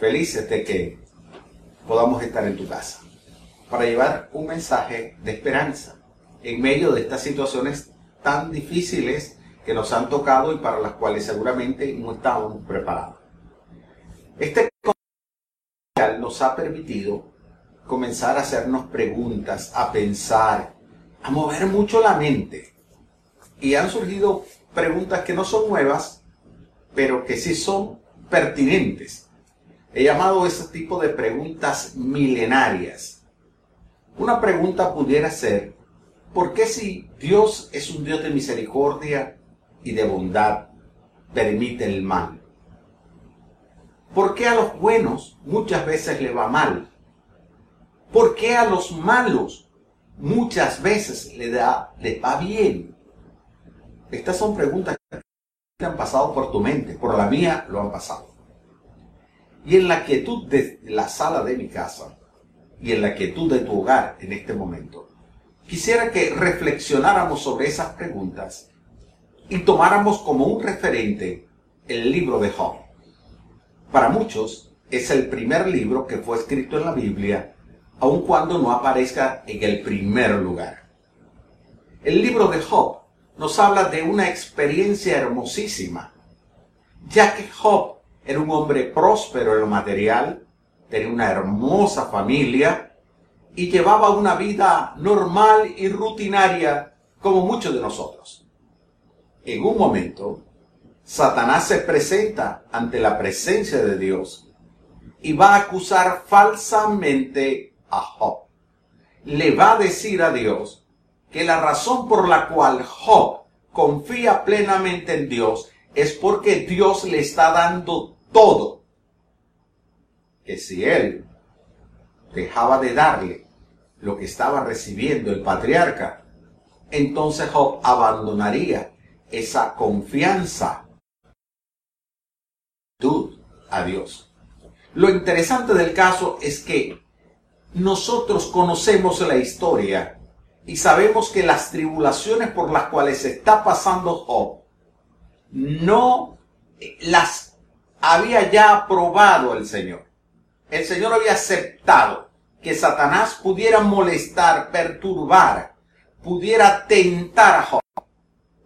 felices de que podamos estar en tu casa para llevar un mensaje de esperanza en medio de estas situaciones tan difíciles que nos han tocado y para las cuales seguramente no estábamos preparados. Este nos ha permitido comenzar a hacernos preguntas, a pensar, a mover mucho la mente. Y han surgido preguntas que no son nuevas, pero que sí son pertinentes. He llamado ese tipo de preguntas milenarias. Una pregunta pudiera ser, ¿por qué si Dios es un Dios de misericordia y de bondad, permite el mal? ¿Por qué a los buenos muchas veces le va mal? ¿Por qué a los malos muchas veces le da, les va bien? Estas son preguntas que han pasado por tu mente, por la mía lo han pasado. Y en la quietud de la sala de mi casa y en la quietud de tu hogar en este momento, quisiera que reflexionáramos sobre esas preguntas y tomáramos como un referente el libro de Job. Para muchos es el primer libro que fue escrito en la Biblia, aun cuando no aparezca en el primer lugar. El libro de Job nos habla de una experiencia hermosísima, ya que Job era un hombre próspero en lo material, tenía una hermosa familia y llevaba una vida normal y rutinaria como muchos de nosotros. En un momento, Satanás se presenta ante la presencia de Dios y va a acusar falsamente a Job. Le va a decir a Dios que la razón por la cual Job confía plenamente en Dios es porque Dios le está dando todo. Que si él dejaba de darle lo que estaba recibiendo el patriarca, entonces Job abandonaría esa confianza a Dios. Lo interesante del caso es que nosotros conocemos la historia y sabemos que las tribulaciones por las cuales está pasando Job no las había ya aprobado el Señor. El Señor había aceptado que Satanás pudiera molestar, perturbar, pudiera tentar a Job.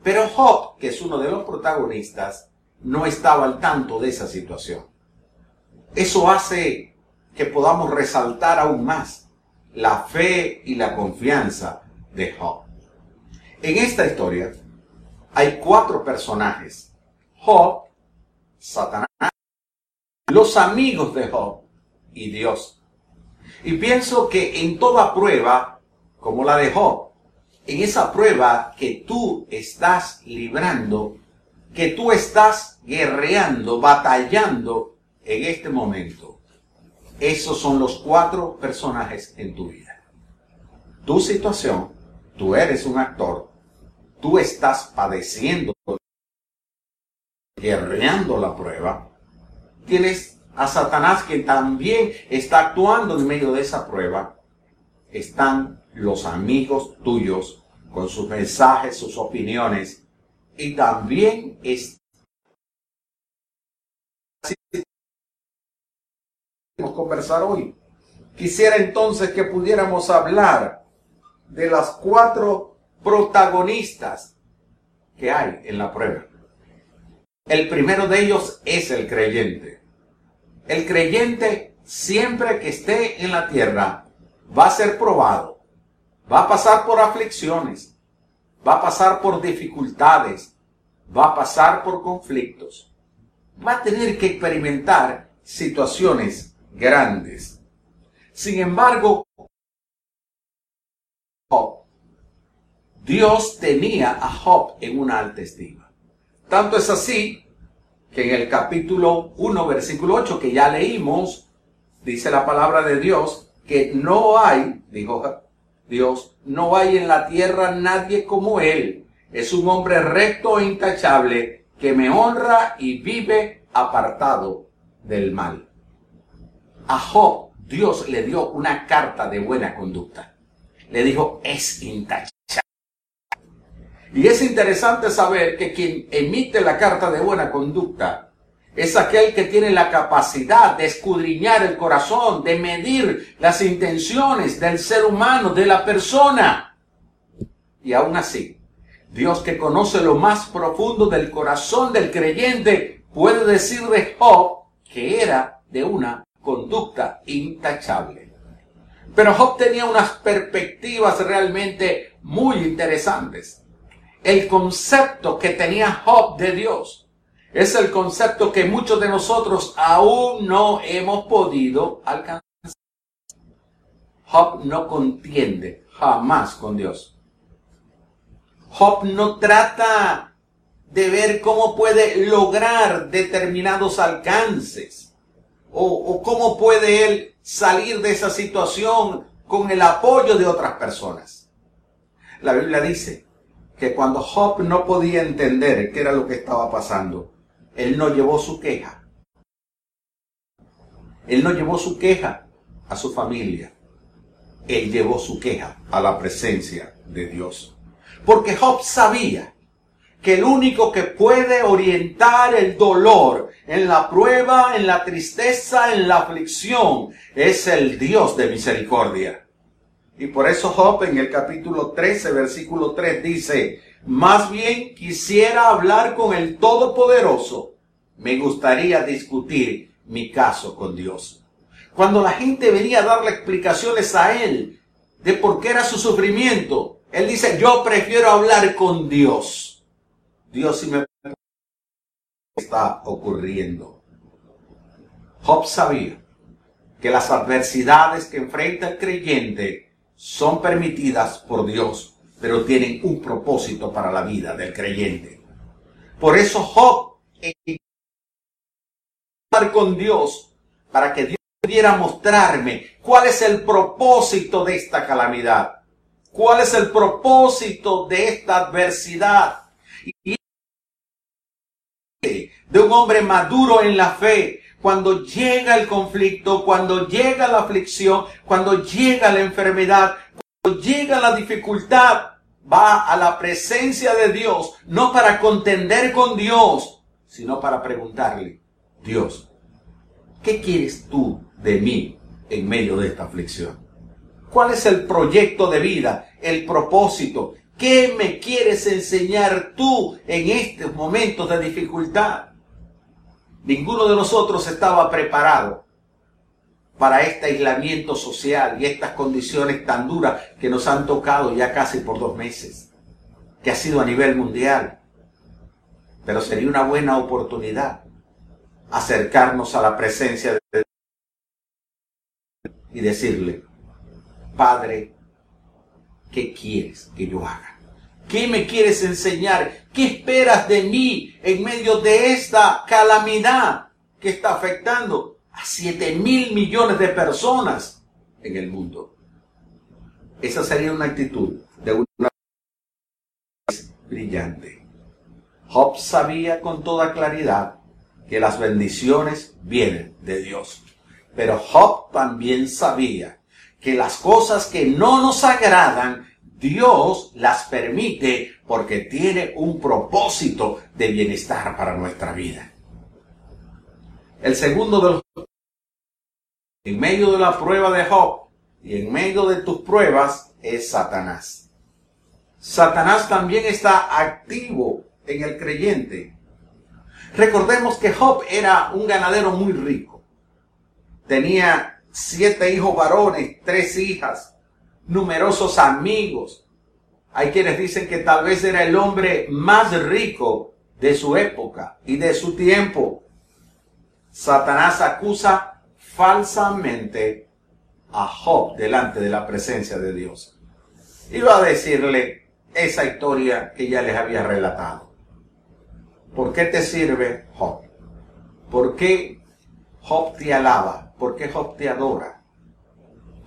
Pero Job, que es uno de los protagonistas, no estaba al tanto de esa situación. Eso hace que podamos resaltar aún más la fe y la confianza de Job. En esta historia hay cuatro personajes. Job, Satanás, los amigos de Job y Dios. Y pienso que en toda prueba, como la de Job, en esa prueba que tú estás librando, que tú estás guerreando, batallando en este momento. Esos son los cuatro personajes en tu vida. Tu situación, tú eres un actor, tú estás padeciendo, guerreando la prueba. Tienes a Satanás que también está actuando en medio de esa prueba. Están los amigos tuyos con sus mensajes, sus opiniones, y también es conversar hoy. Quisiera entonces que pudiéramos hablar de las cuatro protagonistas que hay en la prueba. El primero de ellos es el creyente. El creyente siempre que esté en la tierra va a ser probado, va a pasar por aflicciones, va a pasar por dificultades, va a pasar por conflictos, va a tener que experimentar situaciones grandes. Sin embargo, Dios tenía a Job en una alta estima. Tanto es así que en el capítulo 1, versículo 8 que ya leímos, dice la palabra de Dios que no hay, dijo Dios, no hay en la tierra nadie como Él. Es un hombre recto e intachable que me honra y vive apartado del mal. A Job Dios le dio una carta de buena conducta. Le dijo, es intachable. Y es interesante saber que quien emite la carta de buena conducta es aquel que tiene la capacidad de escudriñar el corazón, de medir las intenciones del ser humano, de la persona. Y aún así, Dios que conoce lo más profundo del corazón del creyente, puede decir de Job que era de una conducta intachable. Pero Job tenía unas perspectivas realmente muy interesantes. El concepto que tenía Job de Dios es el concepto que muchos de nosotros aún no hemos podido alcanzar. Job no contiende jamás con Dios. Job no trata de ver cómo puede lograr determinados alcances o, o cómo puede él salir de esa situación con el apoyo de otras personas. La Biblia dice que cuando Job no podía entender qué era lo que estaba pasando, él no llevó su queja. Él no llevó su queja a su familia. Él llevó su queja a la presencia de Dios. Porque Job sabía que el único que puede orientar el dolor en la prueba, en la tristeza, en la aflicción, es el Dios de misericordia. Y por eso Job en el capítulo 13, versículo 3 dice, más bien quisiera hablar con el Todopoderoso. Me gustaría discutir mi caso con Dios. Cuando la gente venía a darle explicaciones a él de por qué era su sufrimiento, él dice, yo prefiero hablar con Dios. Dios si me está ocurriendo. Job sabía que las adversidades que enfrenta el creyente son permitidas por Dios pero tienen un propósito para la vida del creyente. Por eso Job con Dios para que Dios pudiera mostrarme cuál es el propósito de esta calamidad, cuál es el propósito de esta adversidad. Y de un hombre maduro en la fe, cuando llega el conflicto, cuando llega la aflicción, cuando llega la enfermedad, llega la dificultad, va a la presencia de Dios, no para contender con Dios, sino para preguntarle, Dios, ¿qué quieres tú de mí en medio de esta aflicción? ¿Cuál es el proyecto de vida, el propósito? ¿Qué me quieres enseñar tú en estos momentos de dificultad? Ninguno de nosotros estaba preparado para este aislamiento social y estas condiciones tan duras que nos han tocado ya casi por dos meses, que ha sido a nivel mundial. Pero sería una buena oportunidad acercarnos a la presencia de Dios y decirle, Padre, ¿qué quieres que yo haga? ¿Qué me quieres enseñar? ¿Qué esperas de mí en medio de esta calamidad que está afectando a 7 mil millones de personas en el mundo. Esa sería una actitud de una brillante. Job sabía con toda claridad que las bendiciones vienen de Dios. Pero Job también sabía que las cosas que no nos agradan, Dios las permite porque tiene un propósito de bienestar para nuestra vida. El segundo de los en medio de la prueba de Job y en medio de tus pruebas es Satanás. Satanás también está activo en el creyente. Recordemos que Job era un ganadero muy rico. Tenía siete hijos varones, tres hijas, numerosos amigos. Hay quienes dicen que tal vez era el hombre más rico de su época y de su tiempo. Satanás acusa falsamente a Job delante de la presencia de Dios. Iba a decirle esa historia que ya les había relatado. ¿Por qué te sirve Job? ¿Por qué Job te alaba? ¿Por qué Job te adora?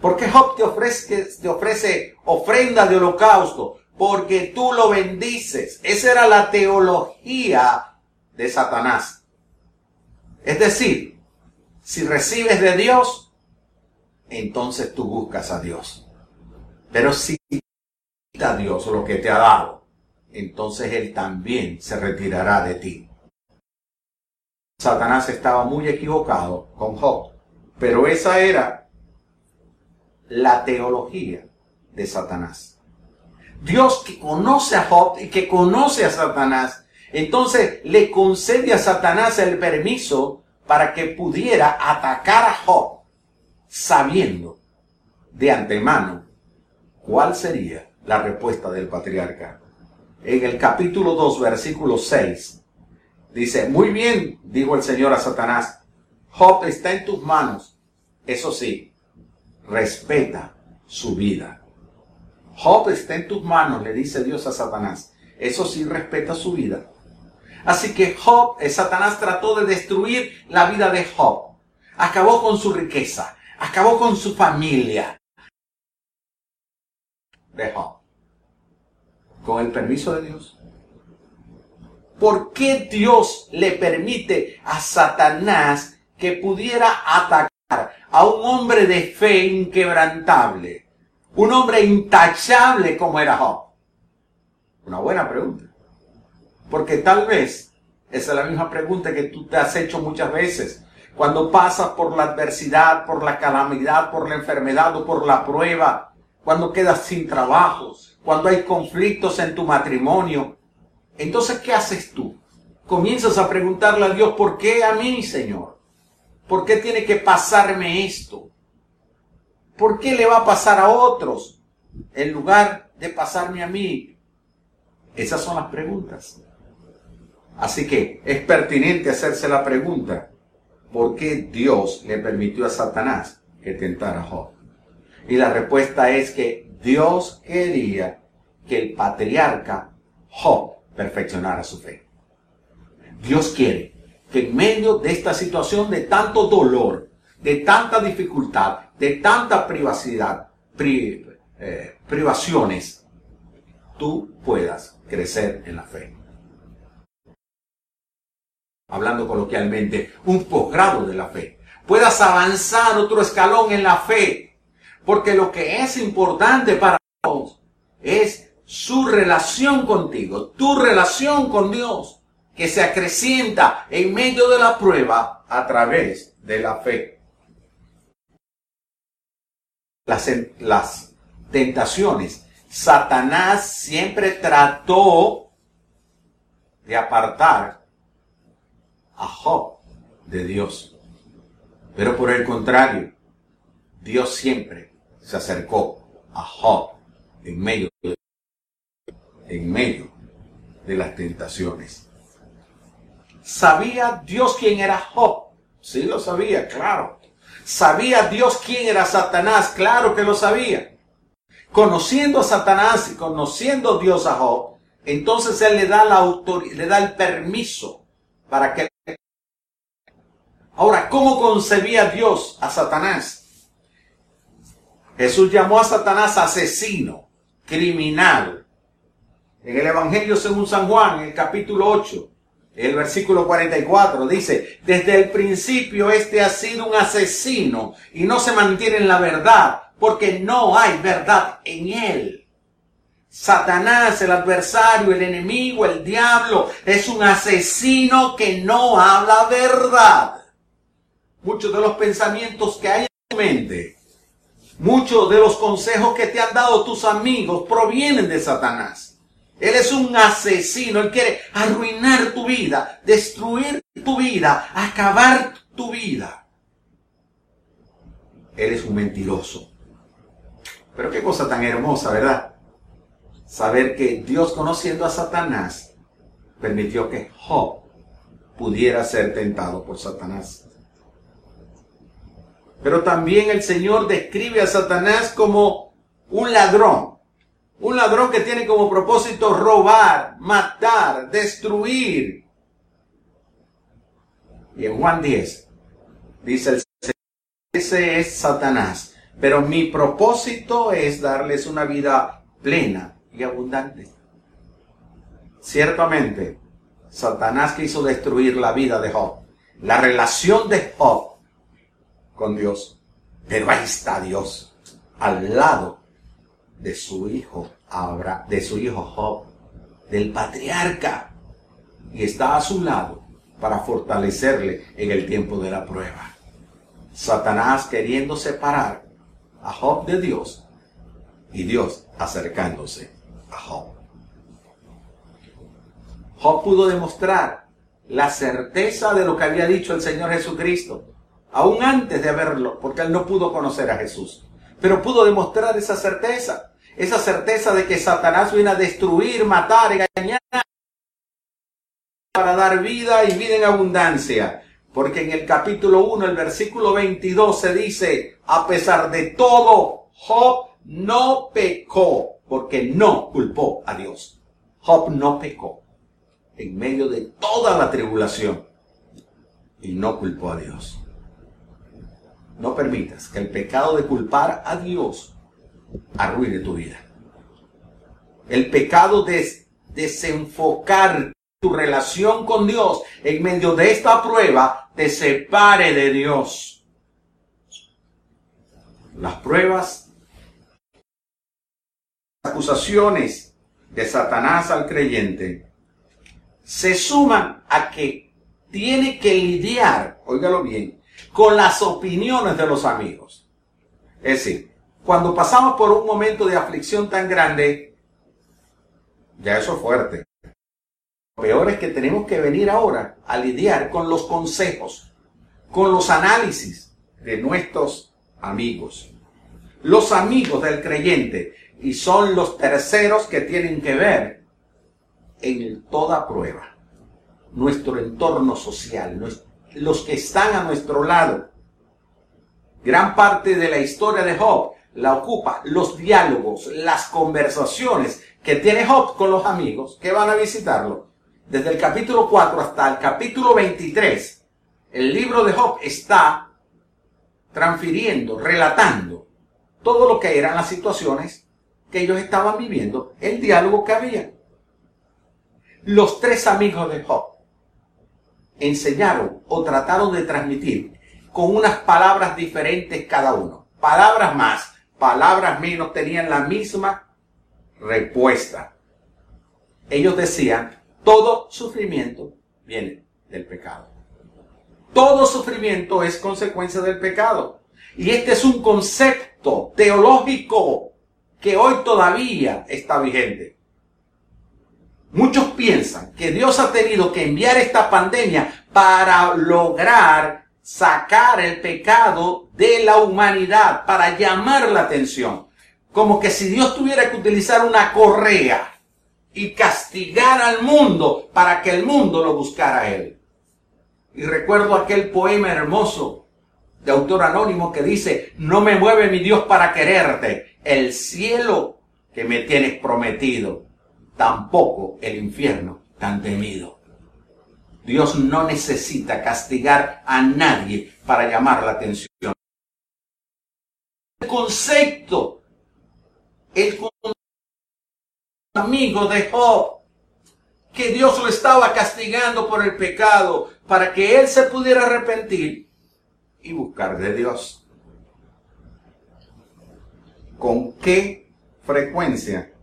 ¿Por qué Job te ofrece, te ofrece ofrenda de holocausto? Porque tú lo bendices. Esa era la teología de Satanás. Es decir, si recibes de Dios, entonces tú buscas a Dios. Pero si a Dios lo que te ha dado, entonces Él también se retirará de ti. Satanás estaba muy equivocado con Job, pero esa era la teología de Satanás. Dios que conoce a Job y que conoce a Satanás, entonces le concede a Satanás el permiso para que pudiera atacar a Job, sabiendo de antemano cuál sería la respuesta del patriarca. En el capítulo 2, versículo 6, dice, muy bien, dijo el Señor a Satanás, Job está en tus manos. Eso sí, respeta su vida. Job está en tus manos, le dice Dios a Satanás. Eso sí, respeta su vida. Así que Job, eh, Satanás trató de destruir la vida de Job. Acabó con su riqueza, acabó con su familia. De Job. Con el permiso de Dios. ¿Por qué Dios le permite a Satanás que pudiera atacar a un hombre de fe inquebrantable? Un hombre intachable como era Job. Una buena pregunta. Porque tal vez esa es la misma pregunta que tú te has hecho muchas veces. Cuando pasas por la adversidad, por la calamidad, por la enfermedad o por la prueba, cuando quedas sin trabajo, cuando hay conflictos en tu matrimonio, entonces, ¿qué haces tú? Comienzas a preguntarle a Dios, ¿por qué a mí, Señor? ¿Por qué tiene que pasarme esto? ¿Por qué le va a pasar a otros en lugar de pasarme a mí? Esas son las preguntas. Así que es pertinente hacerse la pregunta, ¿por qué Dios le permitió a Satanás que tentara a Job? Y la respuesta es que Dios quería que el patriarca Job perfeccionara su fe. Dios quiere que en medio de esta situación de tanto dolor, de tanta dificultad, de tanta privacidad, eh, privaciones, tú puedas crecer en la fe hablando coloquialmente, un posgrado de la fe. Puedas avanzar otro escalón en la fe. Porque lo que es importante para Dios es su relación contigo, tu relación con Dios, que se acrecienta en medio de la prueba a través de la fe. Las, las tentaciones. Satanás siempre trató de apartar a Job de Dios. Pero por el contrario, Dios siempre se acercó a Job en medio de, en medio de las tentaciones. ¿Sabía Dios quién era Job? Sí lo sabía, claro. ¿Sabía Dios quién era Satanás? Claro que lo sabía. Conociendo a Satanás y conociendo Dios a Job, entonces él le da la autoridad, le da el permiso para que Ahora, ¿cómo concebía Dios a Satanás? Jesús llamó a Satanás asesino, criminal. En el Evangelio según San Juan, en el capítulo 8, el versículo 44, dice, desde el principio este ha sido un asesino y no se mantiene en la verdad, porque no hay verdad en él. Satanás, el adversario, el enemigo, el diablo, es un asesino que no habla verdad muchos de los pensamientos que hay en tu mente, muchos de los consejos que te han dado tus amigos provienen de Satanás. Él es un asesino, él quiere arruinar tu vida, destruir tu vida, acabar tu vida. Él es un mentiroso. Pero qué cosa tan hermosa, ¿verdad? Saber que Dios conociendo a Satanás permitió que Job pudiera ser tentado por Satanás. Pero también el Señor describe a Satanás como un ladrón. Un ladrón que tiene como propósito robar, matar, destruir. Y en Juan 10 dice el ese es Satanás. Pero mi propósito es darles una vida plena y abundante. Ciertamente, Satanás quiso destruir la vida de Job. La relación de Job con Dios. Pero ahí está Dios, al lado de su hijo de su hijo Job, del patriarca. Y está a su lado para fortalecerle en el tiempo de la prueba. Satanás queriendo separar a Job de Dios y Dios acercándose a Job. Job pudo demostrar la certeza de lo que había dicho el Señor Jesucristo, aún antes de verlo, porque él no pudo conocer a Jesús, pero pudo demostrar esa certeza, esa certeza de que Satanás viene a destruir, matar, engañar, para dar vida y vida en abundancia. Porque en el capítulo 1, el versículo 22 se dice, a pesar de todo, Job no pecó, porque no culpó a Dios. Job no pecó en medio de toda la tribulación y no culpó a Dios. No permitas que el pecado de culpar a Dios arruine tu vida. El pecado de desenfocar tu relación con Dios en medio de esta prueba te separe de Dios. Las pruebas, acusaciones de Satanás al creyente se suman a que tiene que lidiar, óigalo bien, con las opiniones de los amigos. Es decir, cuando pasamos por un momento de aflicción tan grande, ya eso es fuerte peor es que tenemos que venir ahora a lidiar con los consejos, con los análisis de nuestros amigos. Los amigos del creyente y son los terceros que tienen que ver en toda prueba. Nuestro entorno social, los que están a nuestro lado. Gran parte de la historia de Job la ocupa los diálogos, las conversaciones que tiene Job con los amigos que van a visitarlo desde el capítulo 4 hasta el capítulo 23, el libro de Job está transfiriendo, relatando todo lo que eran las situaciones que ellos estaban viviendo, el diálogo que había. Los tres amigos de Job enseñaron o trataron de transmitir con unas palabras diferentes cada uno. Palabras más, palabras menos tenían la misma respuesta. Ellos decían, todo sufrimiento viene del pecado. Todo sufrimiento es consecuencia del pecado. Y este es un concepto teológico que hoy todavía está vigente. Muchos piensan que Dios ha tenido que enviar esta pandemia para lograr sacar el pecado de la humanidad, para llamar la atención. Como que si Dios tuviera que utilizar una correa y castigar al mundo para que el mundo lo buscara a él. Y recuerdo aquel poema hermoso de autor anónimo que dice, no me mueve mi Dios para quererte, el cielo que me tienes prometido, tampoco el infierno tan temido. Dios no necesita castigar a nadie para llamar la atención. El concepto, el amigo de Job, que Dios lo estaba castigando por el pecado para que él se pudiera arrepentir y buscar de Dios. ¿Con qué frecuencia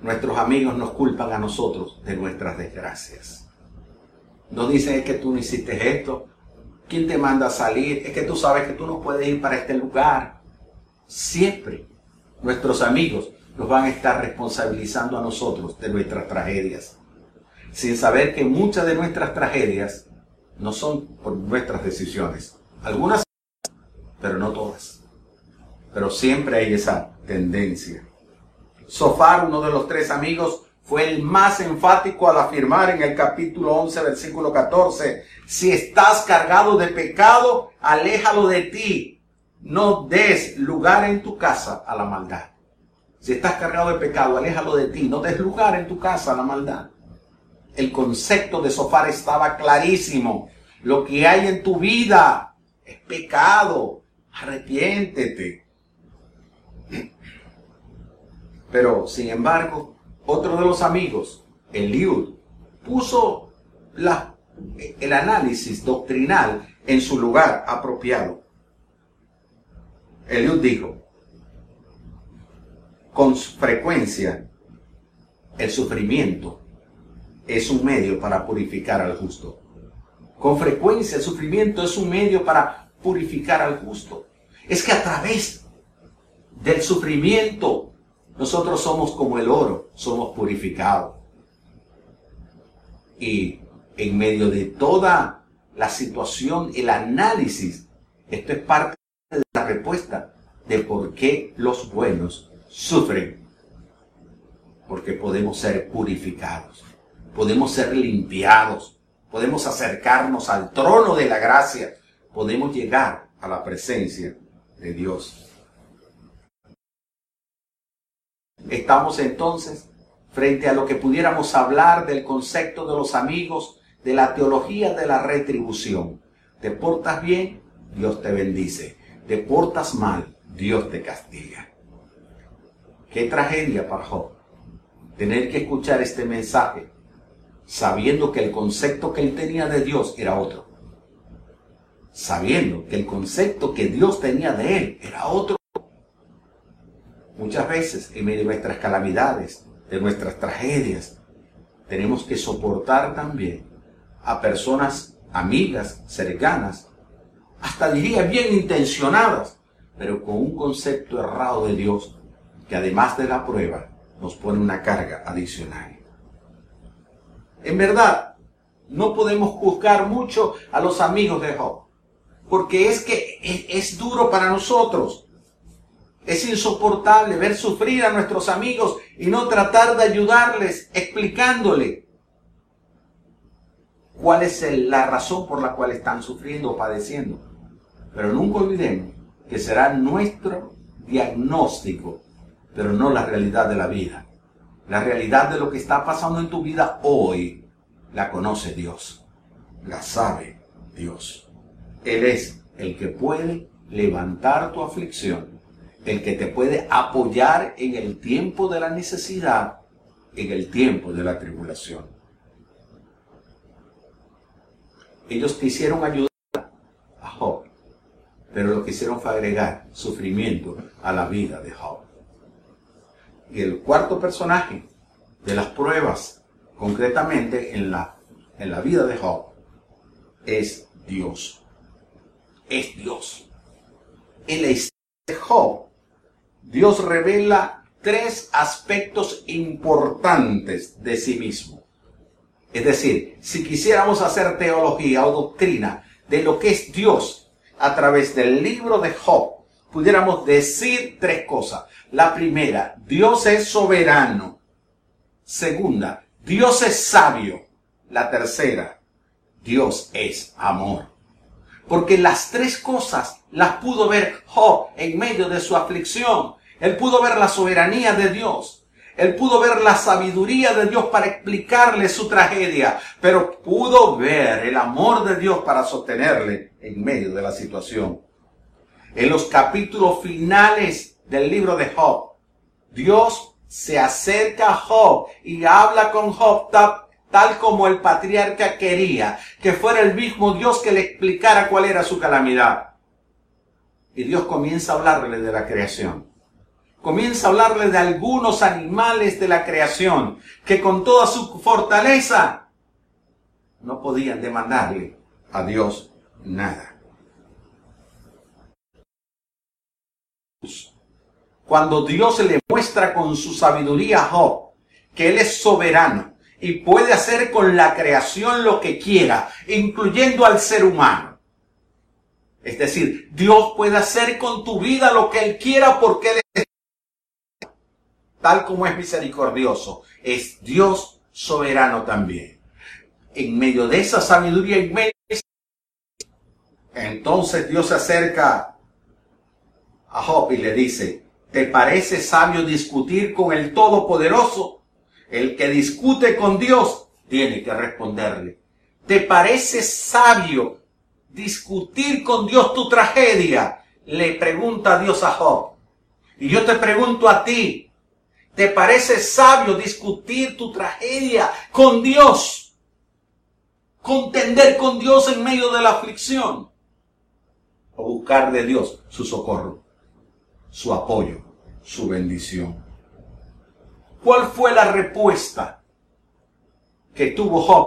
nuestros amigos nos culpan a nosotros de nuestras desgracias? Nos dicen es que tú no hiciste esto. ¿Quién te manda a salir? Es que tú sabes que tú no puedes ir para este lugar. Siempre nuestros amigos nos van a estar responsabilizando a nosotros de nuestras tragedias, sin saber que muchas de nuestras tragedias no son por nuestras decisiones. Algunas, pero no todas. Pero siempre hay esa tendencia. Sofar, uno de los tres amigos, fue el más enfático al afirmar en el capítulo 11, versículo 14, si estás cargado de pecado, aléjalo de ti. No des lugar en tu casa a la maldad. Si estás cargado de pecado, aléjalo de ti. No des lugar en tu casa a la maldad. El concepto de sofar estaba clarísimo. Lo que hay en tu vida es pecado. Arrepiéntete. Pero, sin embargo, otro de los amigos, Eliud, puso el análisis doctrinal en su lugar apropiado. Eliud dijo, con frecuencia el sufrimiento es un medio para purificar al justo. Con frecuencia el sufrimiento es un medio para purificar al justo. Es que a través del sufrimiento nosotros somos como el oro, somos purificados. Y en medio de toda la situación, el análisis, esto es parte de la respuesta de por qué los buenos sufren. Porque podemos ser purificados, podemos ser limpiados, podemos acercarnos al trono de la gracia, podemos llegar a la presencia de Dios. Estamos entonces frente a lo que pudiéramos hablar del concepto de los amigos, de la teología de la retribución. Te portas bien, Dios te bendice. Te portas mal, Dios te castiga. Qué tragedia para tener que escuchar este mensaje sabiendo que el concepto que él tenía de Dios era otro. Sabiendo que el concepto que Dios tenía de él era otro. Muchas veces en medio de nuestras calamidades, de nuestras tragedias, tenemos que soportar también a personas amigas, cercanas, hasta diría bien intencionadas, pero con un concepto errado de Dios que además de la prueba nos pone una carga adicional. En verdad, no podemos juzgar mucho a los amigos de Job, porque es que es, duro para nosotros. Es insoportable ver sufrir a nuestros amigos y no tratar de ayudarles explicándole cuál es la razón por la cual están sufriendo o padeciendo. Pero nunca olvidemos que será nuestro diagnóstico, pero no la realidad de la vida. La realidad de lo que está pasando en tu vida hoy la conoce Dios, la sabe Dios. Él es el que puede levantar tu aflicción, el que te puede apoyar en el tiempo de la necesidad, en el tiempo de la tribulación. Ellos quisieron ayudar a Job, pero lo quisieron fue agregar sufrimiento a la vida de Job. Y el cuarto personaje de las pruebas, concretamente en la, en la vida de Job, es Dios. Es Dios. En la historia de Job, Dios revela tres aspectos importantes de sí mismo. Es decir, si quisiéramos hacer teología o doctrina de lo que es Dios a través del libro de Job, pudiéramos decir tres cosas. La primera, Dios es soberano. Segunda, Dios es sabio. La tercera, Dios es amor. Porque las tres cosas las pudo ver Job en medio de su aflicción. Él pudo ver la soberanía de Dios. Él pudo ver la sabiduría de Dios para explicarle su tragedia, pero pudo ver el amor de Dios para sostenerle en medio de la situación. En los capítulos finales del libro de Job. Dios se acerca a Job y habla con Job tal, como el patriarca quería, que fuera el mismo Dios que le explicara cuál era su calamidad. Y Dios comienza a hablarle de la creación. Comienza a hablarle de algunos animales de la creación que con toda su fortaleza no podían demandarle a Dios nada. cuando Dios le muestra con su sabiduría a Job que Él es soberano y puede hacer con la creación lo que quiera, incluyendo al ser humano. Es decir, Dios puede hacer con tu vida lo que Él quiera porque Él tal como es misericordioso. Es Dios soberano también. En medio de esa sabiduría inmensa, entonces Dios se acerca a Job y le dice, ¿Te parece sabio discutir con el Todopoderoso? El que discute con Dios tiene que responderle. ¿Te parece sabio discutir con Dios tu tragedia? Le pregunta Dios a Job. Y yo te pregunto a ti, ¿te parece sabio discutir tu tragedia con Dios? Contender con Dios en medio de la aflicción. O buscar de Dios su socorro su apoyo, su bendición. ¿Cuál fue la respuesta que tuvo Job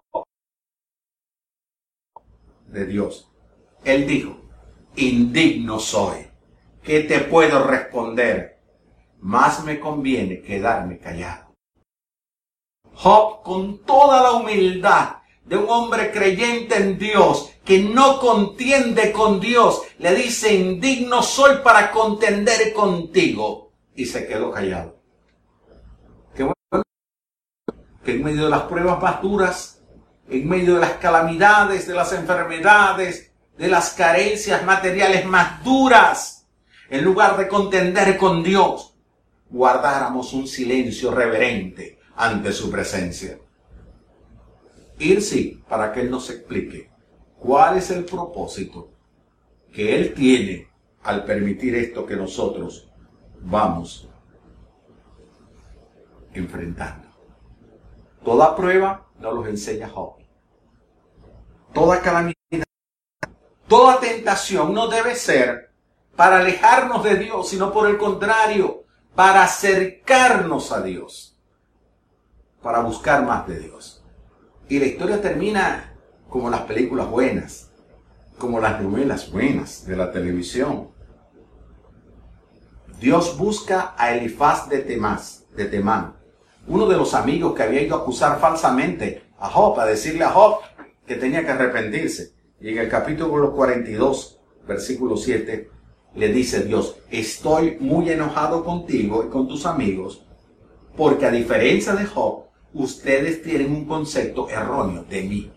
de Dios. Él dijo, indigno soy, ¿qué te puedo responder? Más me conviene quedarme callado. Job, con toda la humildad de un hombre creyente en Dios, que no contiende con Dios, le dice, indigno soy para contender contigo. Y se quedó callado. Bueno que en medio de las pruebas más duras, en medio de las calamidades, de las enfermedades, de las carencias materiales más duras, en lugar de contender con Dios, guardáramos un silencio reverente ante su presencia. Ir sí, para que Él nos explique cuál es el propósito que Él tiene al permitir esto que nosotros vamos enfrentando. Toda prueba nos los enseña Job. Toda calamidad, toda tentación no debe ser para alejarnos de Dios, sino por el contrario, para acercarnos a Dios, para buscar más de Dios. Y la historia termina como las películas buenas, como las novelas buenas de la televisión. Dios busca a Elifaz de Temás, de Temán, uno de los amigos que había ido a acusar falsamente a Job, a decirle a Job que tenía que arrepentirse. Y en el capítulo 42, versículo 7, le dice Dios, estoy muy enojado contigo y con tus amigos, porque a diferencia de Job, ustedes tienen un concepto erróneo de mí.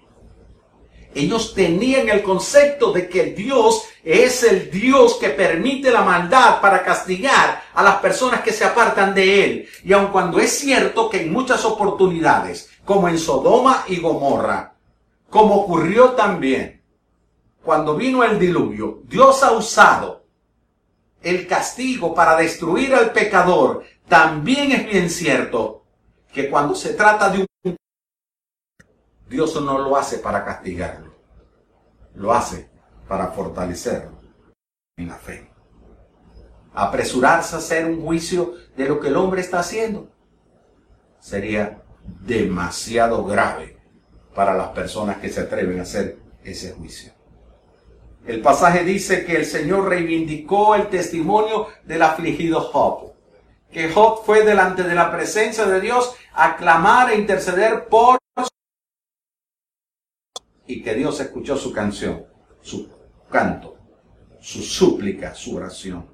Ellos tenían el concepto de que Dios es el Dios que permite la maldad para castigar a las personas que se apartan de Él. Y aun cuando es cierto que en muchas oportunidades, como en Sodoma y Gomorra, como ocurrió también cuando vino el diluvio, Dios ha usado el castigo para destruir al pecador, también es bien cierto que cuando se trata de un Dios no lo hace para castigarlo, lo hace para fortalecerlo en la fe. Apresurarse a hacer un juicio de lo que el hombre está haciendo sería demasiado grave para las personas que se atreven a hacer ese juicio. El pasaje dice que el Señor reivindicó el testimonio del afligido Job, que Job fue delante de la presencia de Dios a clamar e interceder por y que Dios escuchó su canción, su canto, su súplica, su oración.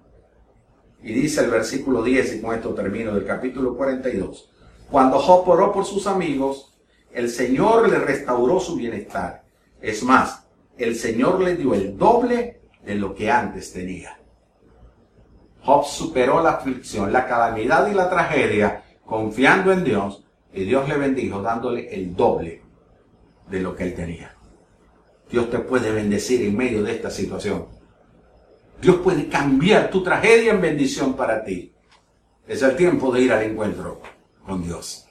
Y dice el versículo 10, y con esto termino del capítulo 42, cuando Job oró por sus amigos, el Señor le restauró su bienestar. Es más, el Señor le dio el doble de lo que antes tenía. Job superó la aflicción, la calamidad y la tragedia confiando en Dios y Dios le bendijo dándole el doble de lo que él tenía. Dios te puede bendecir en medio de esta situación. Dios puede cambiar tu tragedia en bendición para ti. Es el tiempo de ir al encuentro con Dios.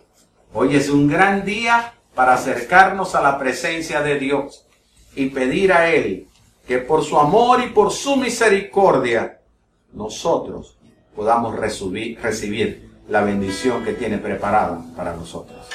Hoy es un gran día para acercarnos a la presencia de Dios y pedir a Él que por su amor y por su misericordia nosotros podamos recibir, la bendición que tiene preparada para nosotros.